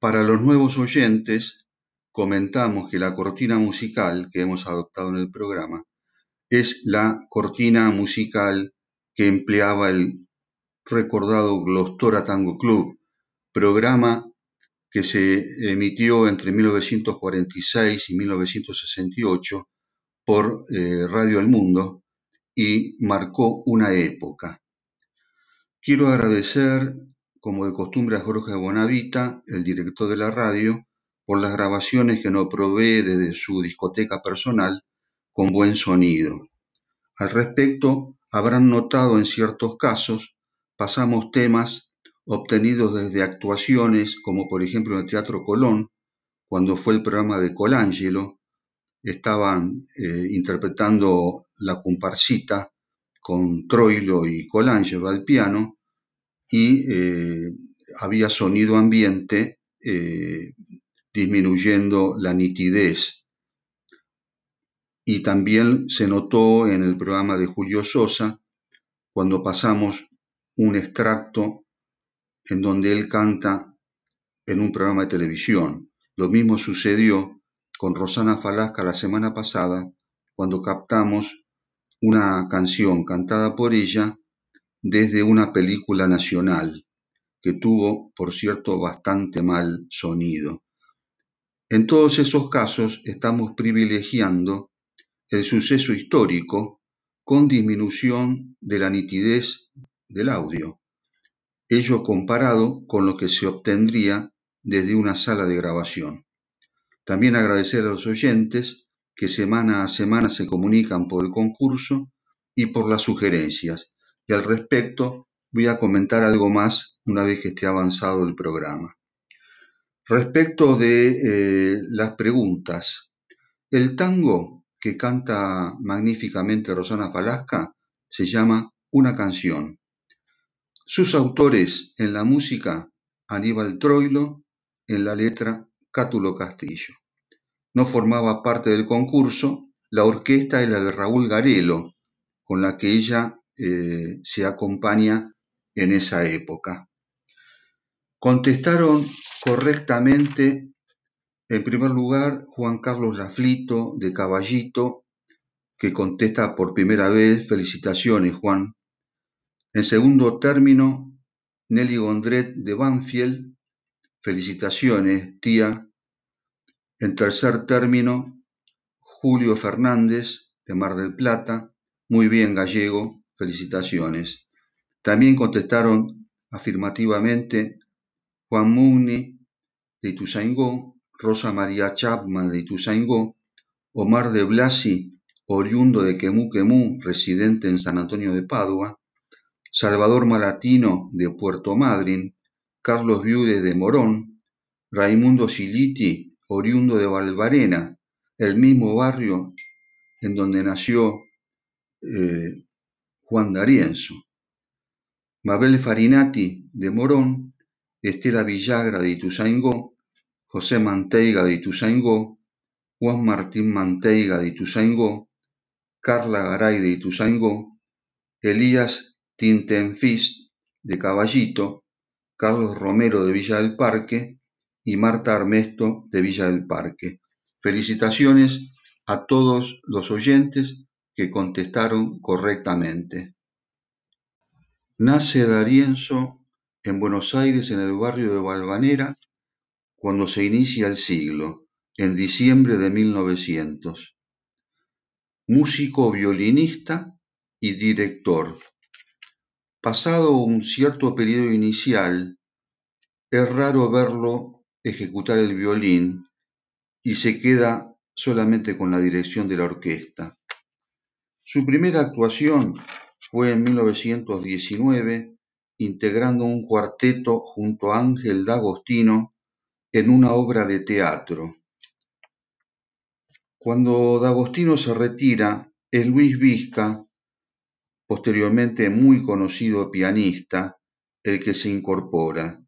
Para los nuevos oyentes, comentamos que la cortina musical que hemos adoptado en el programa es la cortina musical que empleaba el recordado Glostora Tango Club, programa que se emitió entre 1946 y 1968 por eh, Radio El Mundo y marcó una época. Quiero agradecer, como de costumbre, a Jorge Bonavita, el director de la radio, por las grabaciones que nos provee desde su discoteca personal con buen sonido. Al respecto, habrán notado en ciertos casos, pasamos temas obtenidos desde actuaciones como por ejemplo en el Teatro Colón, cuando fue el programa de Colangelo, estaban eh, interpretando la comparsita con Troilo y Colangelo al piano y eh, había sonido ambiente eh, disminuyendo la nitidez. Y también se notó en el programa de Julio Sosa, cuando pasamos un extracto en donde él canta en un programa de televisión. Lo mismo sucedió con Rosana Falasca la semana pasada, cuando captamos una canción cantada por ella desde una película nacional, que tuvo, por cierto, bastante mal sonido. En todos esos casos estamos privilegiando el suceso histórico con disminución de la nitidez del audio ello comparado con lo que se obtendría desde una sala de grabación. También agradecer a los oyentes que semana a semana se comunican por el concurso y por las sugerencias. Y al respecto voy a comentar algo más una vez que esté avanzado el programa. Respecto de eh, las preguntas, el tango que canta magníficamente Rosana Falasca se llama Una canción sus autores en la música, Aníbal Troilo, en la letra, Cátulo Castillo. No formaba parte del concurso, la orquesta es la de Raúl Garelo, con la que ella eh, se acompaña en esa época. Contestaron correctamente, en primer lugar, Juan Carlos Laflito de Caballito, que contesta por primera vez, felicitaciones Juan, en segundo término, Nelly Gondret de Banfield, felicitaciones, tía. En tercer término, Julio Fernández de Mar del Plata, muy bien gallego, felicitaciones. También contestaron afirmativamente Juan Mugni de Ituzaingó, Rosa María Chapman de Ituzaingó, Omar de Blasi, oriundo de Quemú residente en San Antonio de Padua, Salvador Malatino de Puerto Madryn, Carlos Viudes de Morón, Raimundo Siliti, oriundo de Valvarena, el mismo barrio en donde nació eh, Juan D'Arienzo, Mabel Farinati de Morón, Estela Villagra de Ituzaingó, José Manteiga de Ituzaingó, Juan Martín Manteiga de Ituzaingó, Carla Garay de Ituzaingó, Elías Tintenfist de Caballito, Carlos Romero de Villa del Parque. Y Marta Armesto de Villa del Parque. Felicitaciones a todos los oyentes contestaron correctamente. Nace Darienzo en Buenos Aires, en el barrio de Valvanera, cuando se inicia el siglo, en diciembre de 1900. Músico violinista y director. Pasado un cierto periodo inicial, es raro verlo ejecutar el violín y se queda solamente con la dirección de la orquesta. Su primera actuación fue en 1919, integrando un cuarteto junto a Ángel D'Agostino en una obra de teatro. Cuando D'Agostino se retira, es Luis Vizca, posteriormente muy conocido pianista, el que se incorpora.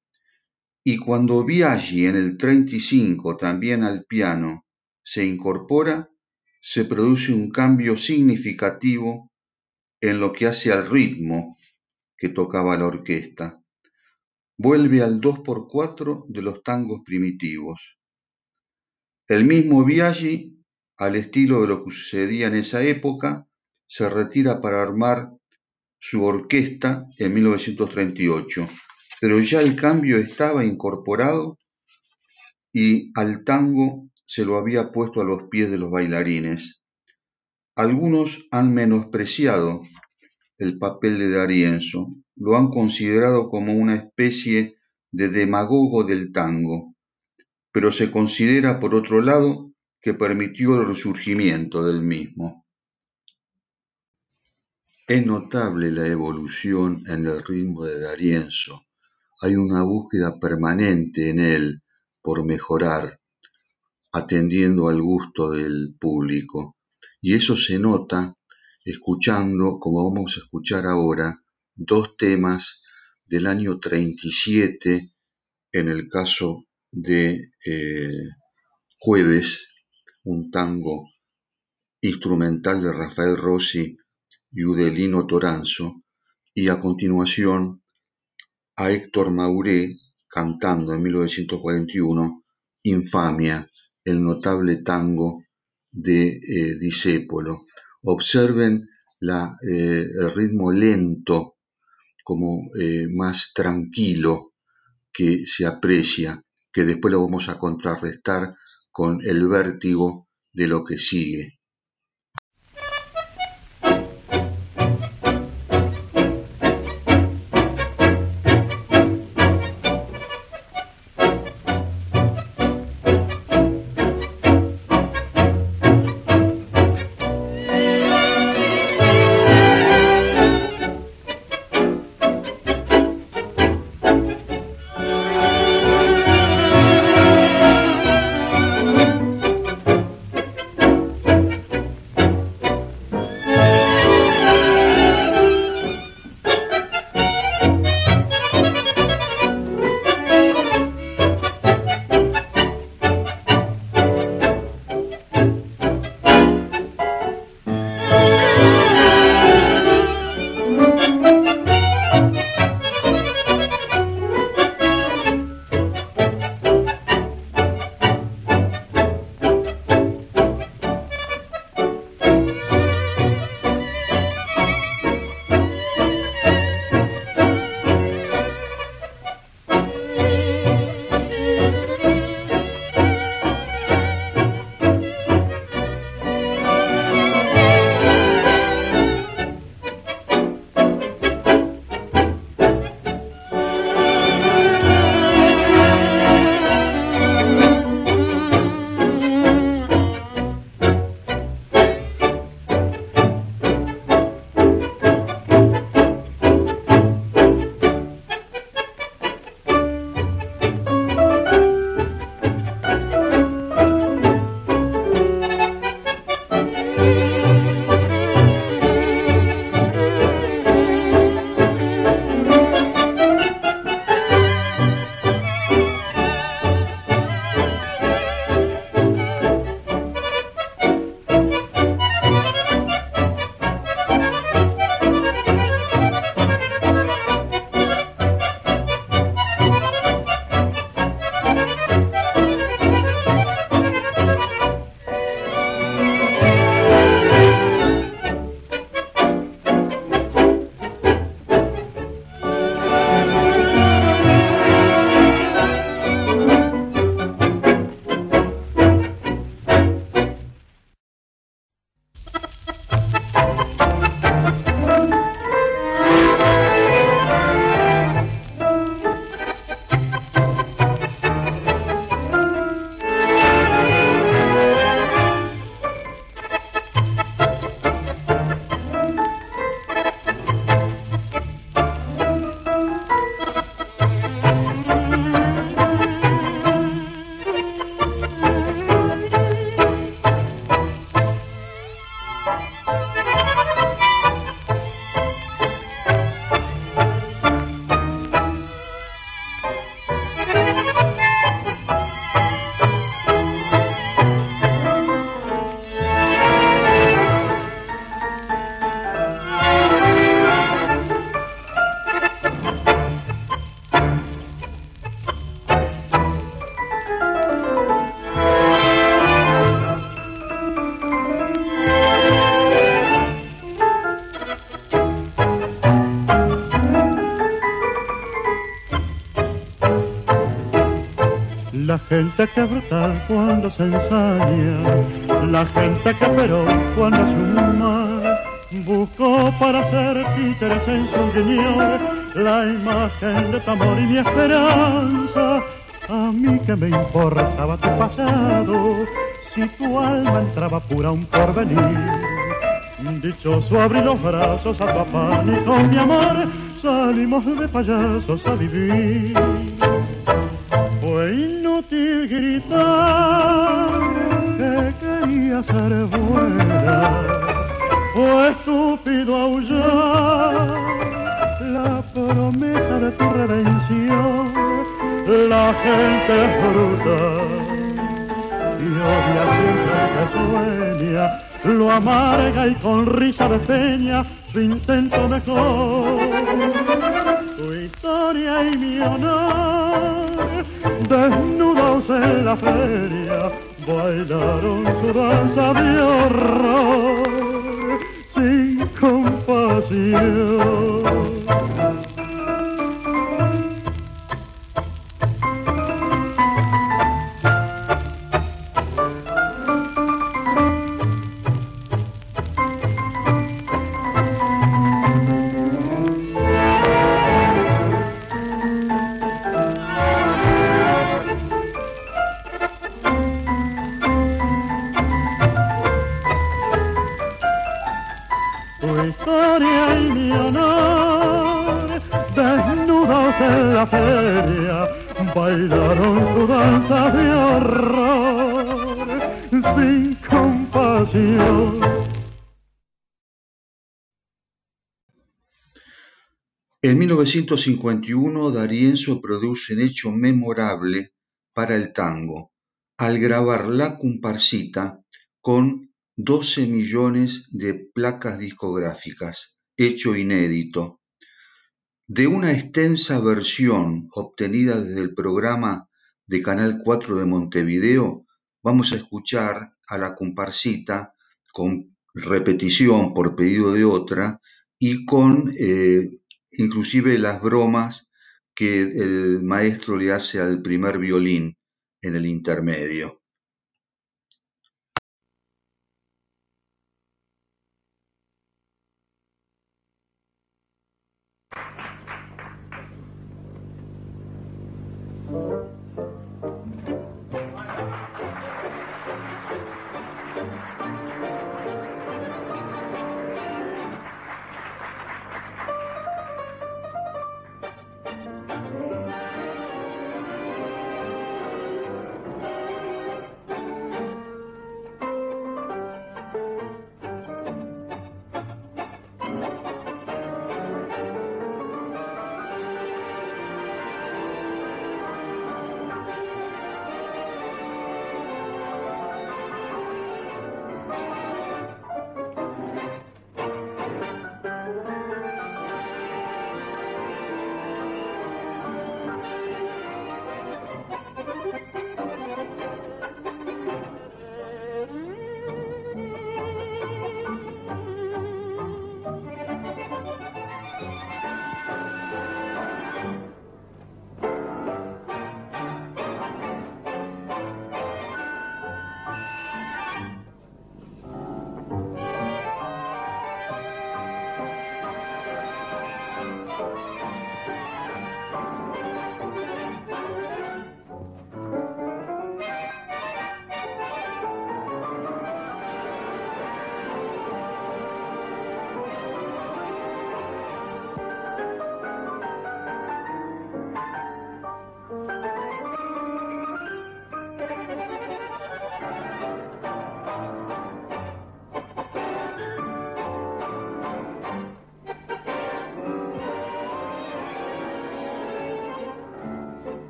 Y cuando Biaggi en el 35 también al piano se incorpora, se produce un cambio significativo en lo que hace al ritmo que tocaba la orquesta. Vuelve al 2x4 de los tangos primitivos. El mismo Biaggi, al estilo de lo que sucedía en esa época, se retira para armar su orquesta en 1938 pero ya el cambio estaba incorporado y al tango se lo había puesto a los pies de los bailarines. Algunos han menospreciado el papel de D'Arienzo, lo han considerado como una especie de demagogo del tango, pero se considera por otro lado que permitió el resurgimiento del mismo. Es notable la evolución en el ritmo de D'Arienzo, hay una búsqueda permanente en él por mejorar, atendiendo al gusto del público. Y eso se nota escuchando, como vamos a escuchar ahora, dos temas del año 37, en el caso de eh, Jueves, un tango instrumental de Rafael Rossi y Udelino Toranzo, y a continuación a Héctor Mauré cantando en 1941 Infamia, el notable tango de eh, Observen eh, el ritmo lento, como eh, más tranquilo que se aprecia, que después lo vamos a contrarrestar con el vértigo de lo que sigue. Gente que brutal cuando se ensaña, la gente que pero cuando suma, buscó para hacer títeres en su guiñón la imagen de tu amor y mi esperanza. A mí que me importaba tu pasado, si tu alma entraba pura un porvenir. Dichoso abrí los brazos a papá y con mi amor salimos de payasos a vivir. Fue inútil gritar que quería ser buena, fue estúpido aullar la promesa de tu redención. La gente es bruta y odia siempre que sueña lo amarga y con risa de peña su intento mejor. Tu historia y mi honor, desnudos en la feria, bailaron su danza de horror sin compasión. En 1951 D'Arienzo produce un hecho memorable para el tango, al grabar La Comparsita con 12 millones de placas discográficas, hecho inédito. De una extensa versión obtenida desde el programa de Canal 4 de Montevideo, vamos a escuchar a La Comparsita con repetición por pedido de otra y con eh, inclusive las bromas que el maestro le hace al primer violín en el intermedio.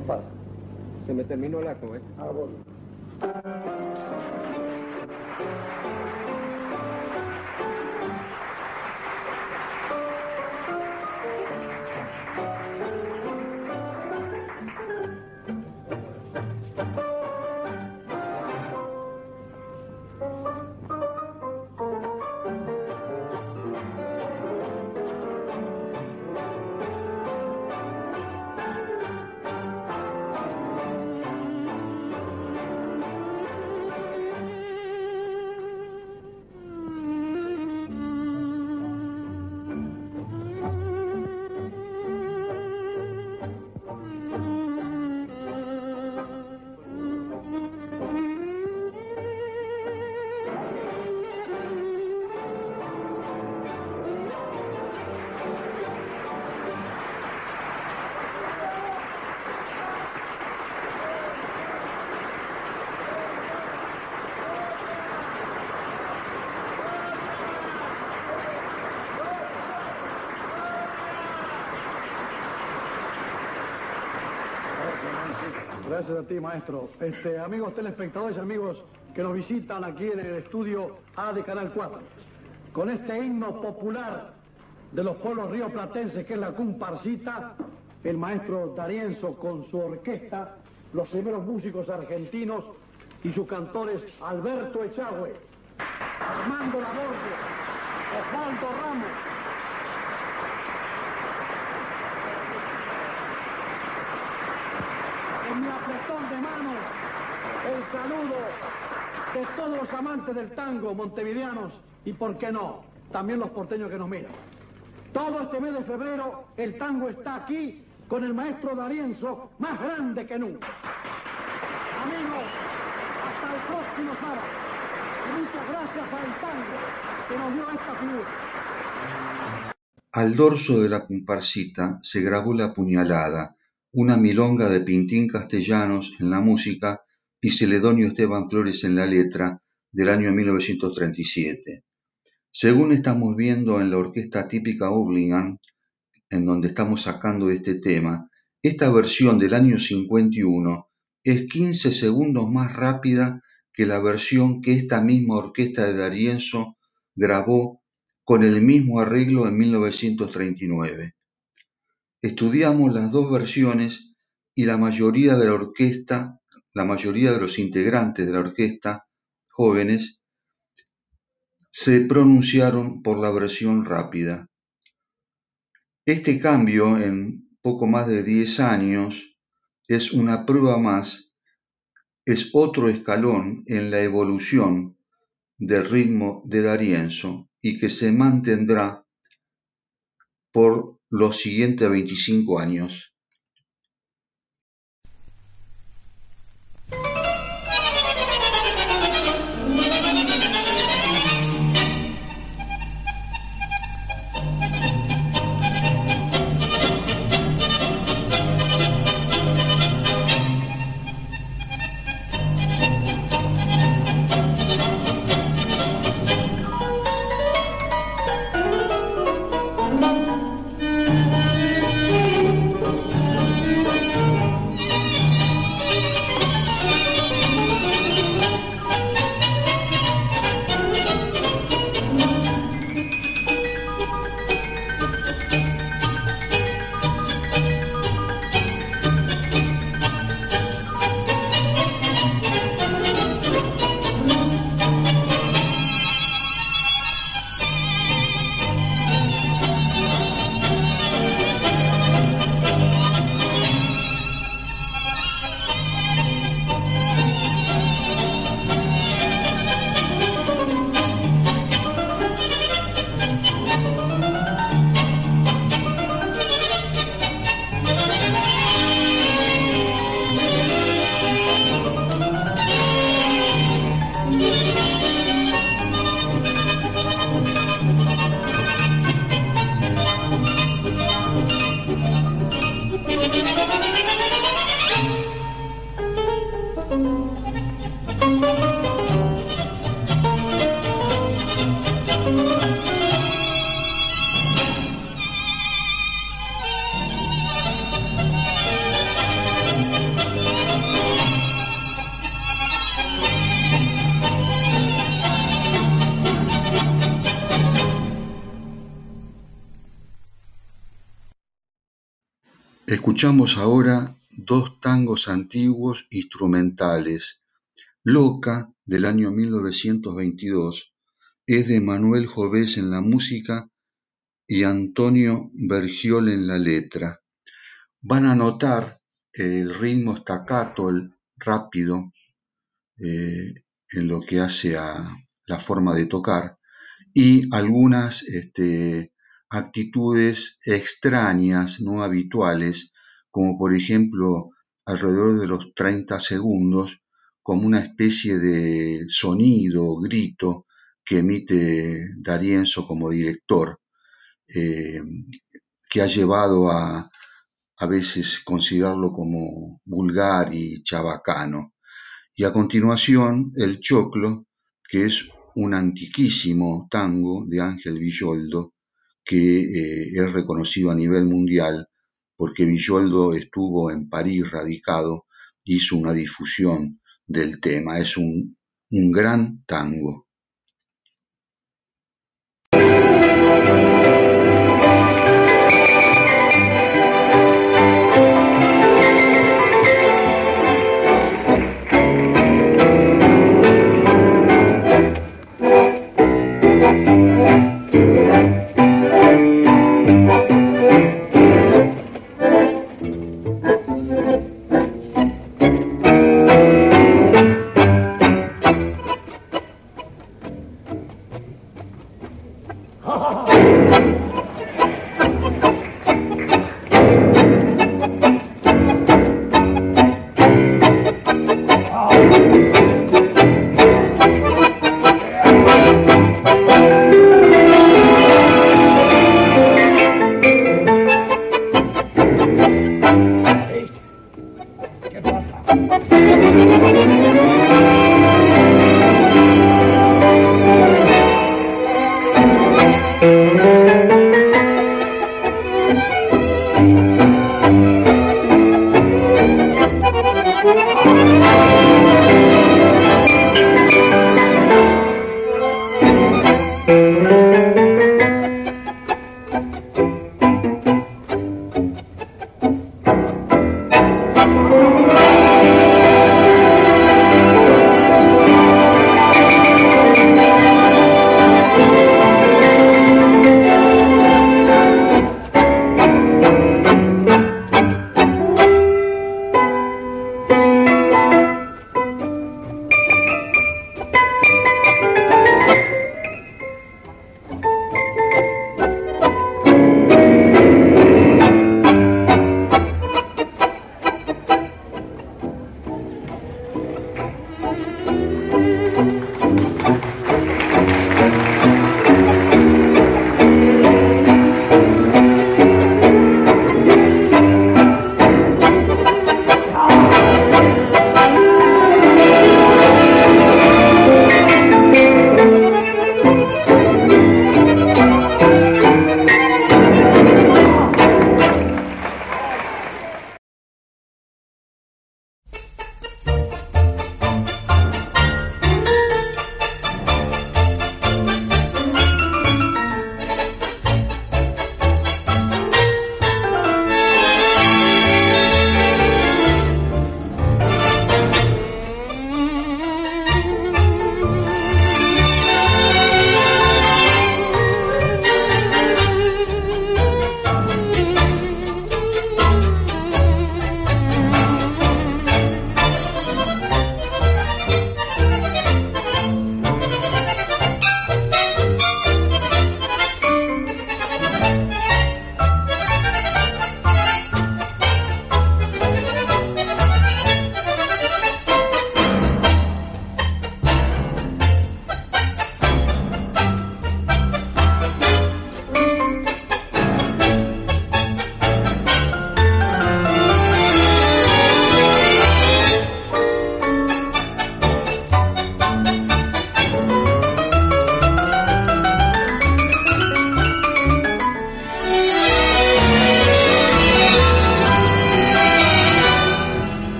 Pasa? Se me terminó la ¿eh? Ah, bueno. Maestro. Este, amigos telespectadores y amigos que nos visitan aquí en el estudio A de Canal 4. Con este himno popular de los pueblos rioplatenses, que es la comparsita, el maestro Darienzo con su orquesta, los primeros músicos argentinos y sus cantores Alberto Echagüe, Armando Laborde, Osvaldo Ramos, en mi apretón de manos el saludo de todos los amantes del tango montevideanos y, por qué no, también los porteños que nos miran. Todo este mes de febrero el tango está aquí con el maestro Darienzo más grande que nunca. Amigos, hasta el próximo sábado. Y muchas gracias al tango que nos dio esta figura. Al dorso de la comparsita se grabó la puñalada, una milonga de Pintín Castellanos en la música y Celedonio Esteban Flores en la letra del año 1937. Según estamos viendo en la orquesta típica Hurlingham, en donde estamos sacando este tema, esta versión del año 51 es 15 segundos más rápida que la versión que esta misma orquesta de Darienzo grabó con el mismo arreglo en 1939. Estudiamos las dos versiones y la mayoría de la orquesta, la mayoría de los integrantes de la orquesta jóvenes, se pronunciaron por la versión rápida. Este cambio en poco más de 10 años es una prueba más, es otro escalón en la evolución del ritmo de Darienzo y que se mantendrá por los siguientes 25 años. Escuchamos ahora dos tangos antiguos instrumentales. Loca, del año 1922, es de Manuel Jovés en la música y Antonio Bergiol en la letra. Van a notar el ritmo staccato, el rápido, eh, en lo que hace a la forma de tocar, y algunas este, actitudes extrañas, no habituales, como por ejemplo alrededor de los 30 segundos, como una especie de sonido, grito que emite Darienzo como director, eh, que ha llevado a a veces considerarlo como vulgar y chabacano. Y a continuación, el choclo, que es un antiquísimo tango de Ángel Villoldo, que eh, es reconocido a nivel mundial porque Villoldo estuvo en París radicado, hizo una difusión del tema. Es un, un gran tango.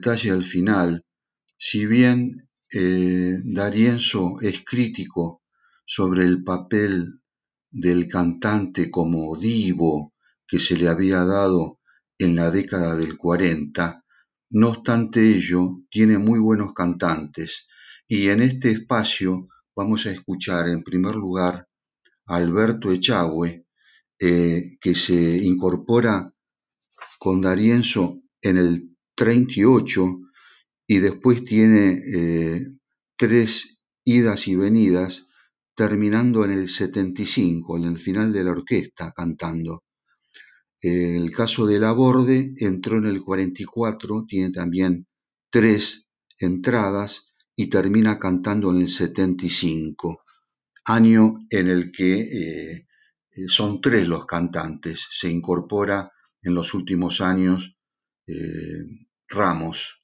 Detalle al final, si bien eh, D'Arienzo es crítico sobre el papel del cantante como divo que se le había dado en la década del 40, no obstante ello, tiene muy buenos cantantes. Y en este espacio vamos a escuchar en primer lugar a Alberto Echagüe, eh, que se incorpora con D'Arienzo en el 38 y después tiene eh, tres idas y venidas, terminando en el 75, en el final de la orquesta, cantando. El caso de Laborde entró en el 44, tiene también tres entradas y termina cantando en el 75, año en el que eh, son tres los cantantes. Se incorpora en los últimos años eh, Ramos.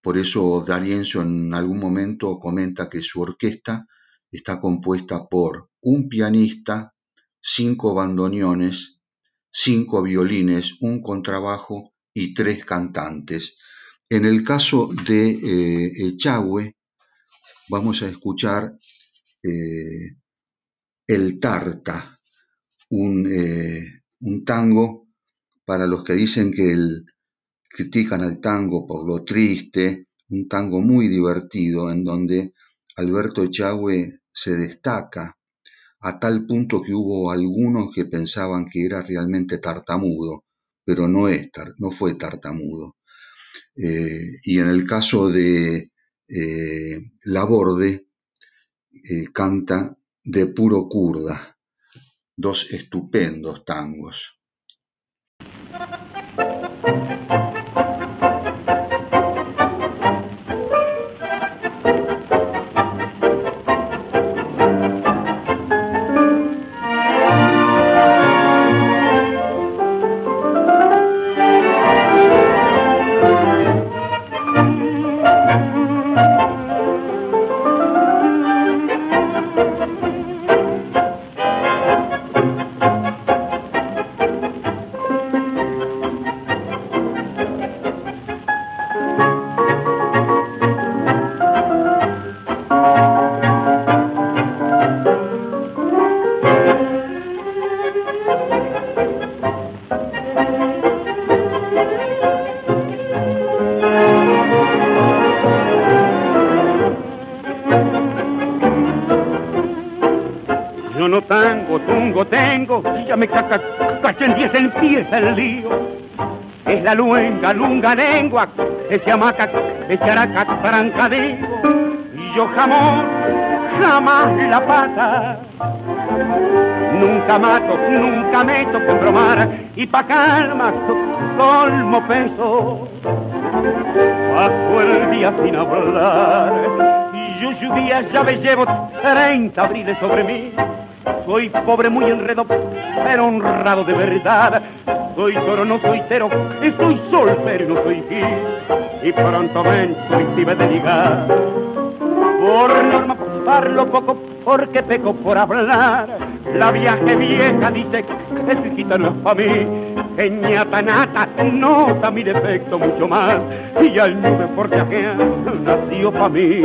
Por eso D'Arienzo en algún momento comenta que su orquesta está compuesta por un pianista, cinco bandoneones, cinco violines, un contrabajo y tres cantantes. En el caso de eh, Echagüe, vamos a escuchar eh, El Tarta, eh, un, tango para los que dicen que el, critican al tango por lo triste, un tango muy divertido en donde Alberto Echagüe se destaca a tal punto que hubo algunos que pensaban que era realmente tartamudo, pero no, es, no fue tartamudo. Eh, y en el caso de eh, Laborde, eh, canta de puro kurda, dos estupendos tangos. Empieza el lío. Es la luenga, lunga lengua, ese hamaca, ese araca, trancadillo. Y yo jamón, jamás la pata. Nunca mato, nunca meto que bromar y pa' calma colmo peso. Paso el día sin hablar y yo lluvia ya me llevo 30 abriles sobre mí soy pobre, muy enredo, pero honrado de verdad. Soy toro, no soy tero, estoy soltero, no soy gil. Y pronto ven, soy de ligar. Por norma, parlo poco, porque peco por hablar. La viaje vieja dice que su no es pa' mí. Que ñata nata nota mi defecto mucho más. Y al nube porque ajena nació pa' mí.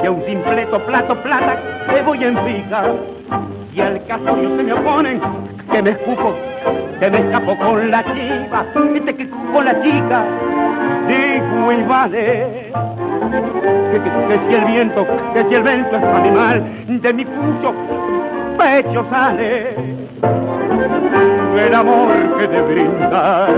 Que a un simpleto plato plata te voy en pica. Y al caso se me oponen, que me escupo, que me escapo con la chiva, este que con la chica, digo y vale. Que, que, si el viento, que si el viento es animal, de mi pucho pecho sale el amor que te brinda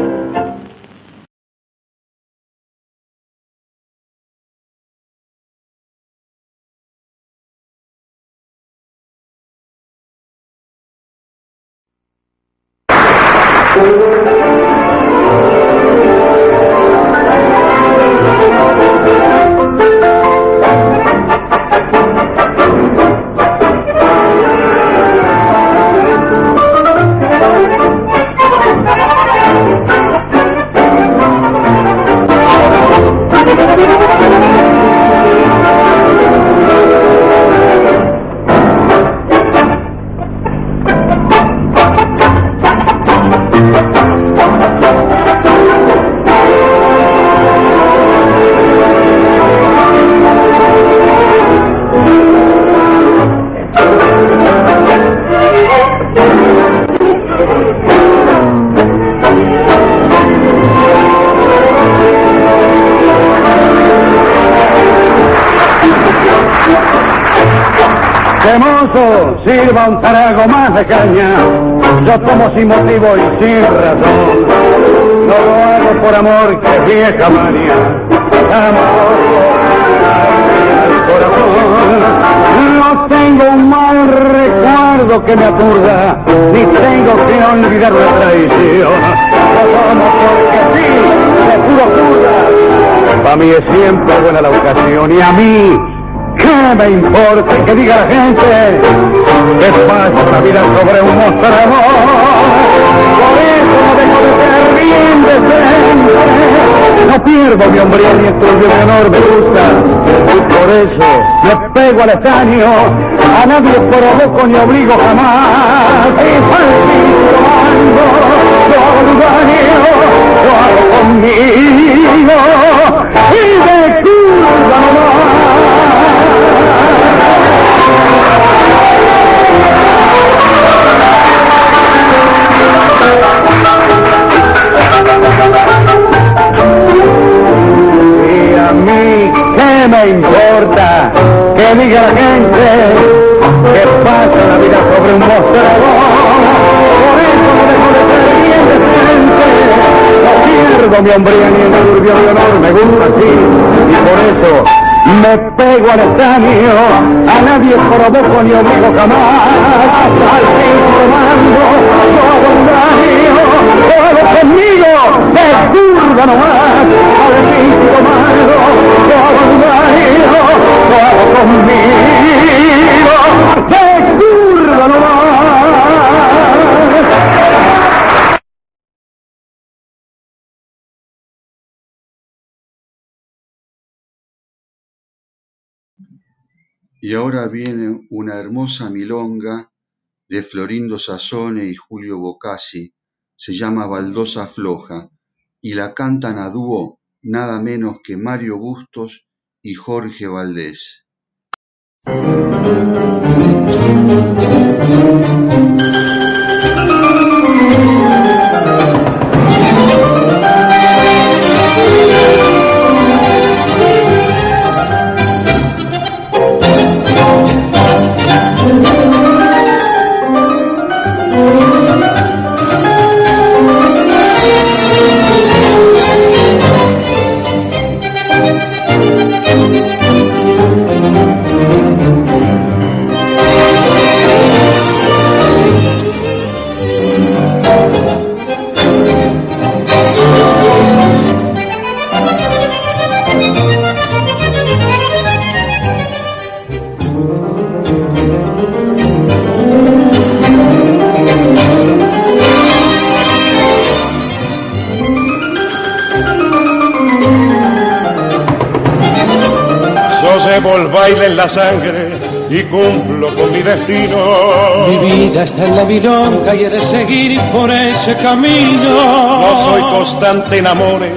Sirva un trago más de caña. Yo tomo sin motivo y sin razón. No lo hago por amor, que vieja manía. Amor, corazón. No tengo un mal recuerdo que me aturda, ni tengo que olvidar la traición. Lo tomo porque sí, de puro curda. Para mí es siempre buena la ocasión y a mí ¿Qué me importa que diga la gente que pasa la vida sobre un mostrador? Por eso no dejo de ser bien decente. No pierdo mi hombría ni estudio de honor me gusta. Por eso me pego al estaño. A nadie provoco ni obligo jamás. Pierdo mi hombría ni el turbio honor, me gusta así. Y por eso me pego al estadio, a nadie provoco ni obligo jamás. Al fin probando, todo un daño, todo conmigo, de curva nomás. Al fin probando, todo un daño, todo conmigo, Y ahora viene una hermosa milonga de Florindo Sassone y Julio Bocassi, se llama Baldosa Floja, y la cantan a dúo nada menos que Mario Bustos y Jorge Valdés. La sangre y cumplo con mi destino. Mi vida está en la milonga y he de seguir por ese camino. No soy constante en amores,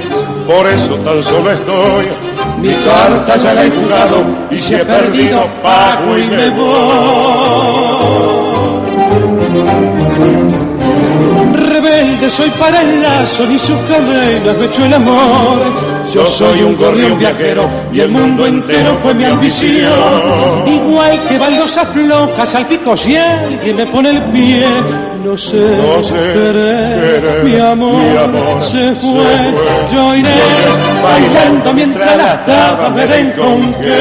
por eso tan solo estoy. Mi carta ya la he jugado y si he perdido pago y me voy. Rebelde soy para el lazo, ni sus cadenas me echó el amor. Yo soy un gorrión viajero y el mundo entero fue mi ambición. Igual que baldosas flojas al pico si alguien me pone el pie. No sé, No sé querer, querer, mi amor, mi amor se, se fue. Yo iré bailando mientras las tapas me den con qué.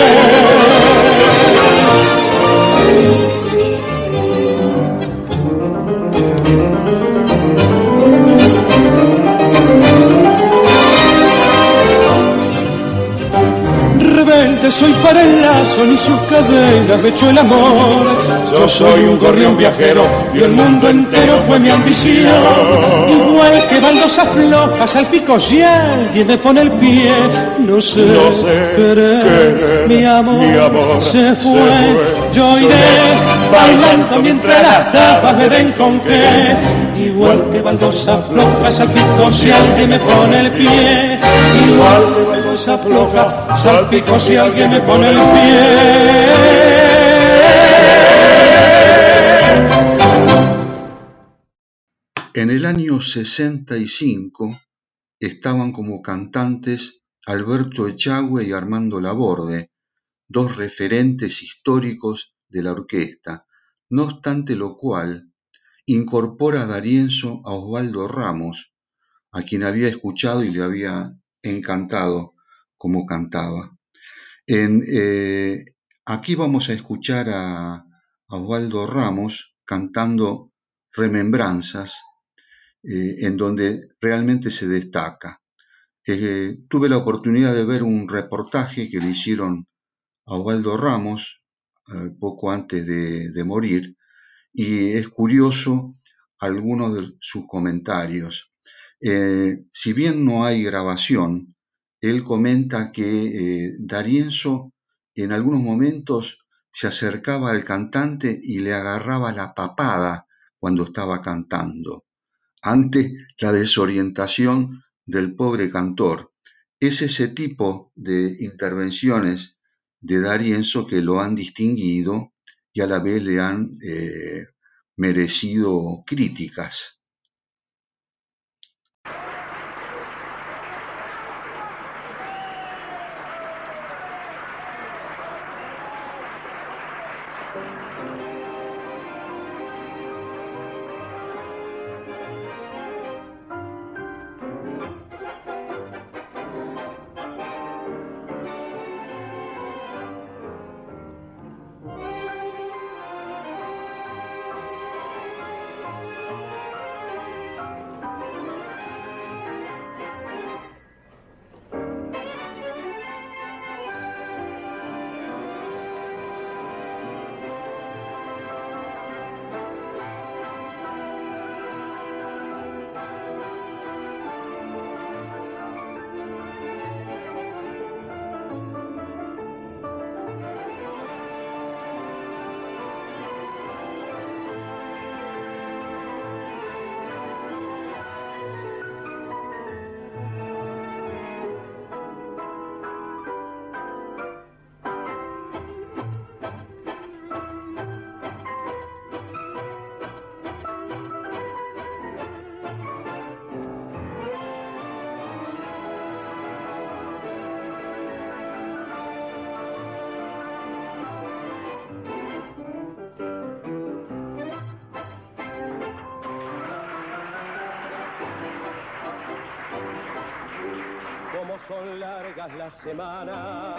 Para el lazo, ni sus cadenas me echó el amor. Yo soy un gorrión viajero y el mundo entero fue mi ambición. Igual que baldosas flojas al pico si alguien me pone el pie. No sé, No sé querer, querer, mi amor, mi amor se, se fue. fue. Yo iré bailando mientras las tapas me den con qué. Igual que baldosas flojas al pico si alguien me pone el pie. Igual que baldosa floja salpico si alguien me pone el pie. En el año 65 estaban como cantantes Alberto Echagüe y Armando Laborde, dos referentes históricos de la orquesta, no obstante lo cual incorpora a Darienzo a Osvaldo Ramos, a quien había escuchado y le había encantado como cantaba. En, eh, aquí vamos a escuchar a, Osvaldo Ramos cantando Remembranzas, eh, en donde realmente se destaca. Eh, tuve la oportunidad de ver un reportaje que le hicieron a Osvaldo Ramos poco antes de, morir y es curioso algunos de sus comentarios. si bien no hay grabación, él comenta que eh, Darienzo en algunos momentos se acercaba al cantante y le agarraba la papada cuando estaba cantando, ante la desorientación del pobre cantor. Es ese tipo de intervenciones de Darienzo que lo han distinguido y a la vez le han eh, merecido críticas. Las semanas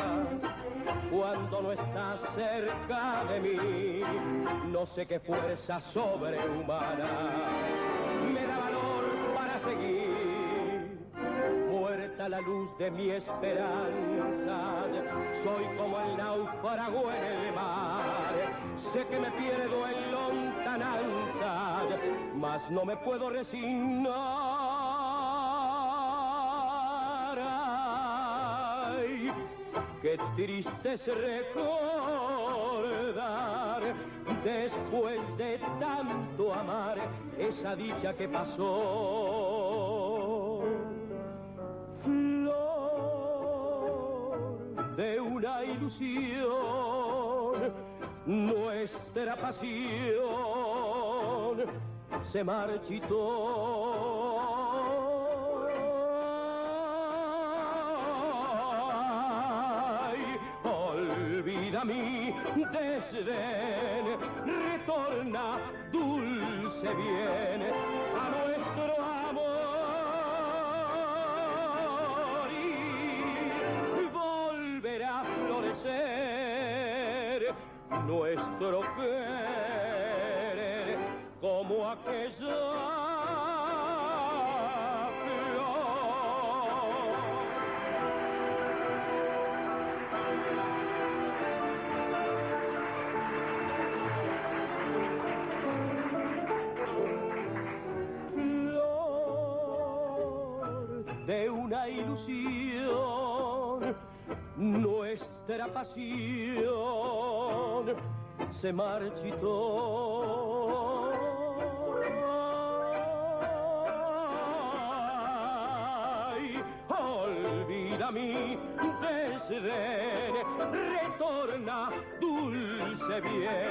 cuando no estás cerca de mí. No sé qué fuerza sobrehumana me da valor para seguir. Muerta la luz de mi esperanza, soy como el náufrago en el mar. Sé que me pierdo en lontananza, mas no me puedo resignar. Qué triste es recordar después de tanto amar esa dicha que pasó. Flor de una ilusión, nuestra pasión se marchitó. Desdén, retorna dulce bien a nuestro amor y volverá a florecer nuestro querer como aquella ilusión, nuestra pasión se marchitó. Ay, olvida mi desdén, retorna dulce bien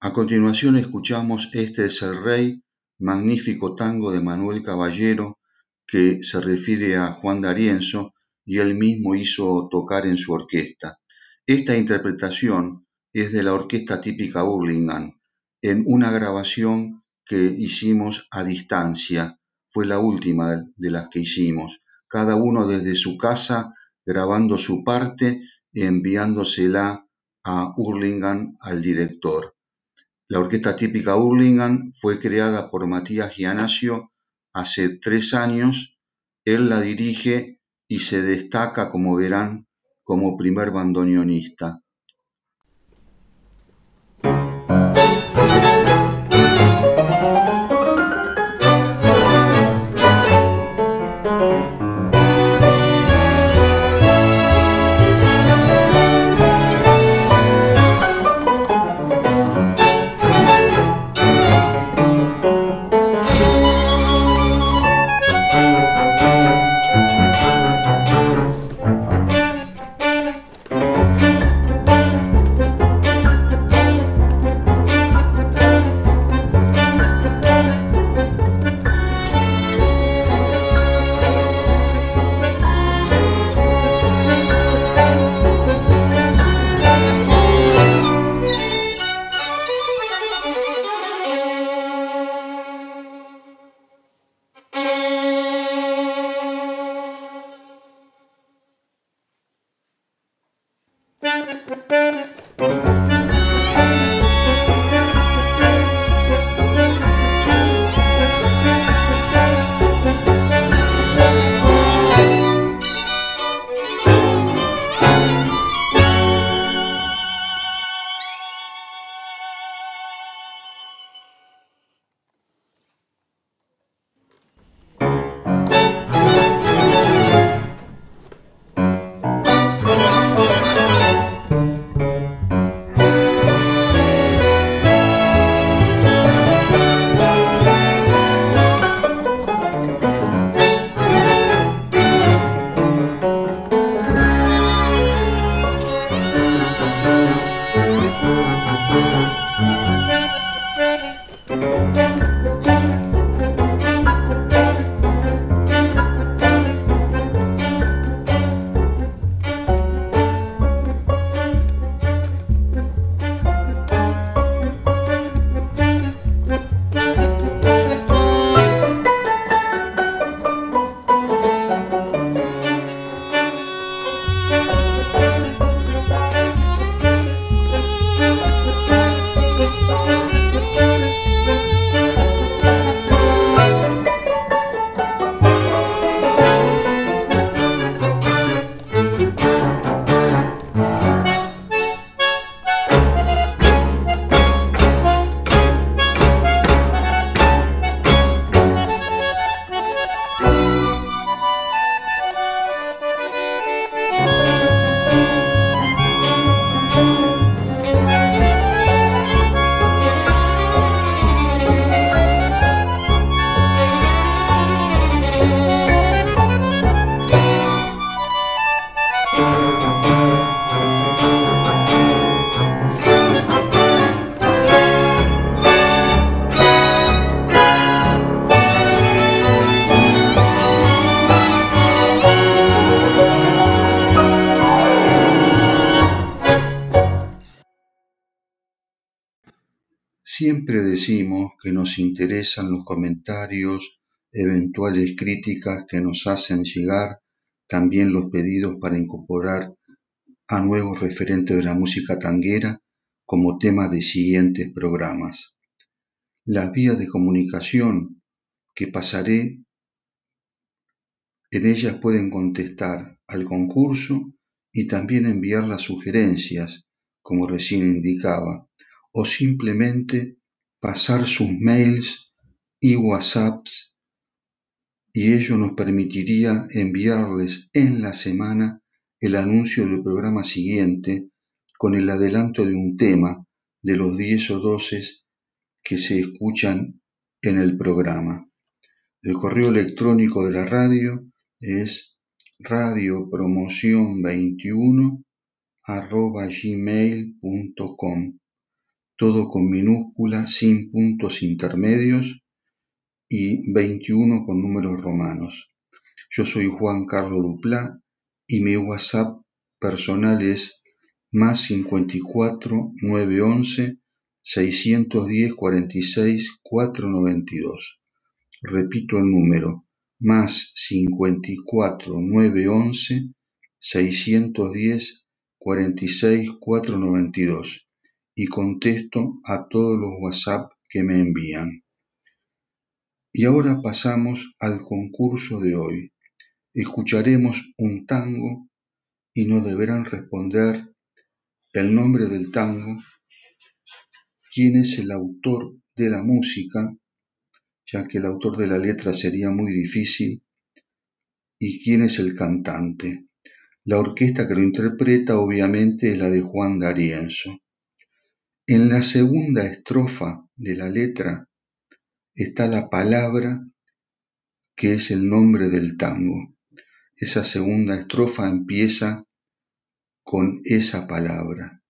A continuación escuchamos Este es el Rey, magnífico tango de Manuel Caballero que se refiere a Juan D'Arienzo y él mismo hizo tocar en su orquesta. Esta interpretación es de la orquesta típica Burlingame, en una grabación que hicimos a distancia. Fue la última de las que hicimos, cada uno desde su casa grabando su parte y enviándosela a Hurlingham al director. La orquesta típica Hurlingham fue creada por Matías Gianasio hace tres años. Él la dirige y se destaca, como verán, como primer bandoneonista. Que nos interesan los comentarios, eventuales críticas que nos hacen llegar, también los pedidos para incorporar a nuevos referentes de la música tanguera como tema de siguientes programas. Las vías de comunicación que pasaré, en ellas pueden contestar al concurso y también enviar las sugerencias, como recién indicaba, o simplemente pasar sus mails y WhatsApps y ello nos permitiría enviarles en la semana el anuncio del programa siguiente con el adelanto de un tema de los 10 o 12 que se escuchan en el programa. El correo electrónico de la radio es radiopromoción21 arroba gmail.com todo con minúscula, sin puntos intermedios y 21 con números romanos. Yo soy Juan Carlos Duplá y mi WhatsApp personal es más 54 911 610 46 492. Repito el número, más 54 911 610 46 492 y contesto a todos los WhatsApp que me envían. Y ahora pasamos al concurso de hoy. Escucharemos un tango y nos deberán responder el nombre del tango, quién es el autor de la música, ya que el autor de la letra sería muy difícil, y quién es el cantante. La orquesta que lo interpreta obviamente es la de Juan D'Arienzo. En la segunda estrofa de la letra está la palabra que es el nombre del tango. Esa segunda estrofa empieza con esa palabra.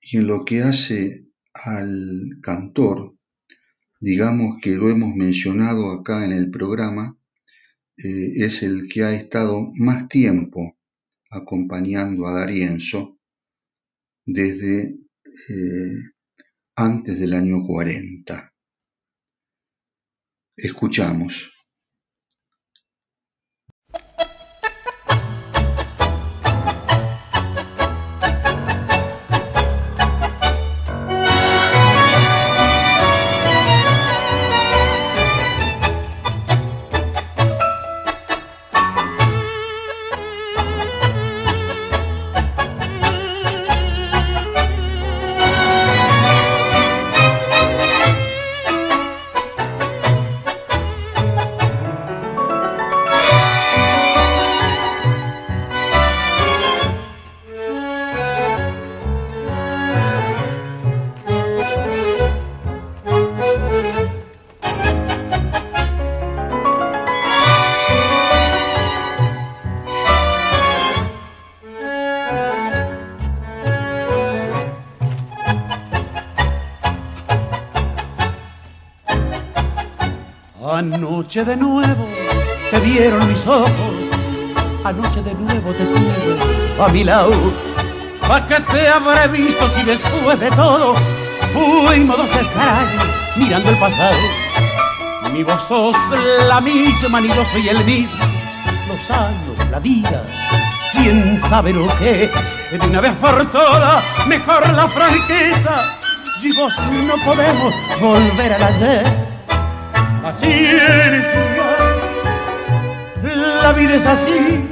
Y en lo que hace al cantor, digamos que lo hemos mencionado acá en el programa, eh, es el que ha estado más tiempo acompañando a Darienzo desde eh, antes del año 40. Escuchamos. Anoche de nuevo te vieron mis ojos, anoche de nuevo te tuve a mi lado. ¿Pa' qué te habré visto si después de todo fuimos dos extraños mirando el pasado? Mi voz sos la misma, ni yo soy el mismo. Los años, la vida, quién sabe lo que. De una vez por todas, mejor la franqueza. Y vos no podemos volver al ayer es la vida es así,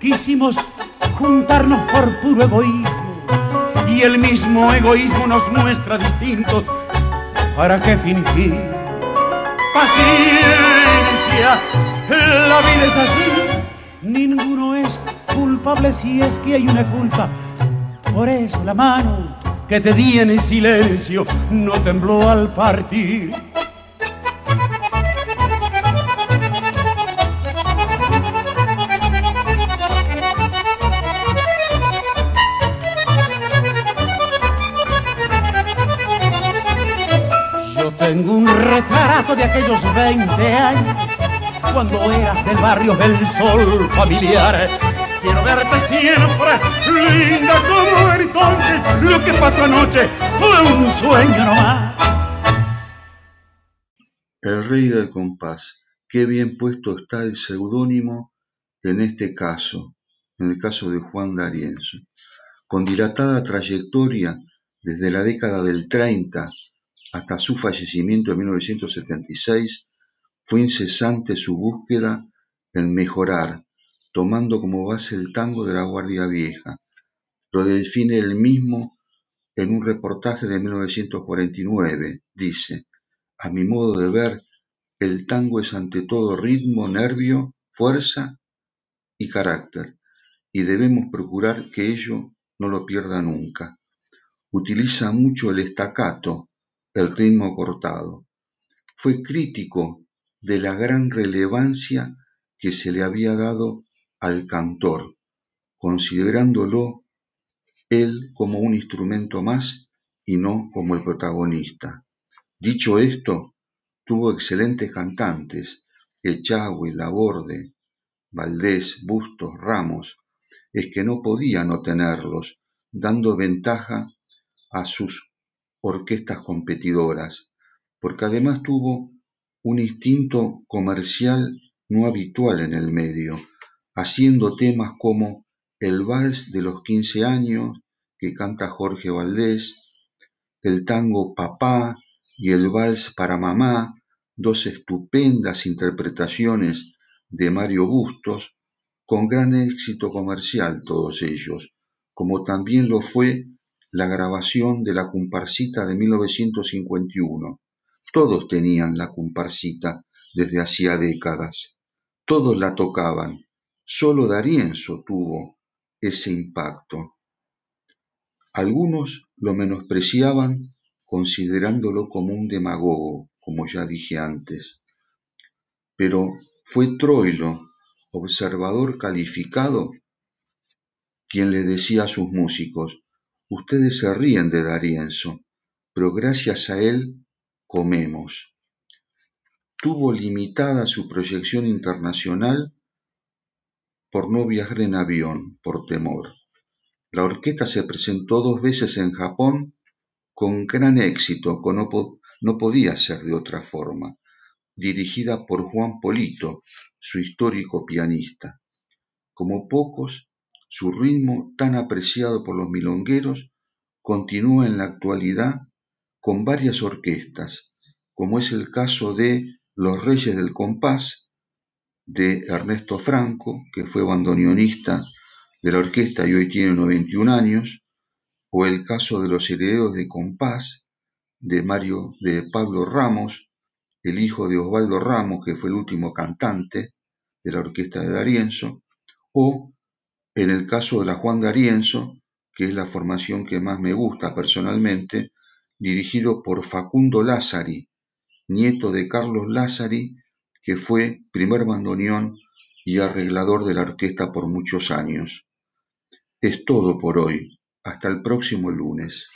quisimos juntarnos por puro egoísmo y el mismo egoísmo nos muestra distintos. ¿Para qué fingir? Paciencia, la vida es así, ninguno es culpable si es que hay una culpa. Por eso la mano que te di en el silencio no tembló al partir retrato de aquellos 20 años, cuando eras del barrio del sol familiar. Quiero verte siempre, linda como entonces. Lo que pasó anoche fue un sueño nomás. El rey del compás. Qué bien puesto está el seudónimo en este caso, en el caso de Juan D'Arienzo. Con dilatada trayectoria desde la década del 30 hasta su fallecimiento en 1976, fue incesante su búsqueda en mejorar, tomando como base el tango de la Guardia Vieja. Lo define él mismo en un reportaje de 1949. Dice, a mi modo de ver, el tango es ante todo ritmo, nervio, fuerza y carácter, y debemos procurar que ello no lo pierda nunca. Utiliza mucho el estacato, el ritmo cortado. Fue crítico de la gran relevancia que se le había dado al cantor, considerándolo él como un instrumento más y no como el protagonista. Dicho esto, tuvo excelentes cantantes, Echagüe, Laborde, Valdés, Bustos, Ramos, es que no podía no tenerlos, dando ventaja a sus orquestas competidoras, porque además tuvo un instinto comercial no habitual en el medio, haciendo temas como El Vals de los 15 años, que canta Jorge Valdés, el tango Papá y el Vals para Mamá, dos estupendas interpretaciones de Mario Bustos, con gran éxito comercial todos ellos, como también lo fue la grabación de la comparsita de 1951. Todos tenían la comparsita desde hacía décadas, todos la tocaban, solo Darienzo tuvo ese impacto. Algunos lo menospreciaban considerándolo como un demagogo, como ya dije antes. Pero fue Troilo, observador calificado, quien le decía a sus músicos, ustedes se ríen de Darienzo, pero gracias a él comemos. Tuvo limitada su proyección internacional por no viajar en avión, por temor. La orquesta se presentó dos veces en Japón con gran éxito, no, no podía ser de otra forma, dirigida por Juan Polito, su histórico pianista. Como pocos, su ritmo, tan apreciado por los milongueros, continúa en la actualidad con varias orquestas, como es el caso de Los Reyes del Compás, de Ernesto Franco, que fue bandoneonista de la orquesta y hoy tiene 91 años, o el caso de Los Herederos de Compás, de Mario de Pablo Ramos, el hijo de Osvaldo Ramos, que fue el último cantante de la orquesta de Darienzo, o en el caso de la Juan Darienzo, que es la formación que más me gusta personalmente, dirigido por Facundo Lázari, nieto de Carlos Lázari, que fue primer bandoneón y arreglador de la orquesta por muchos años. Es todo por hoy. Hasta el próximo lunes.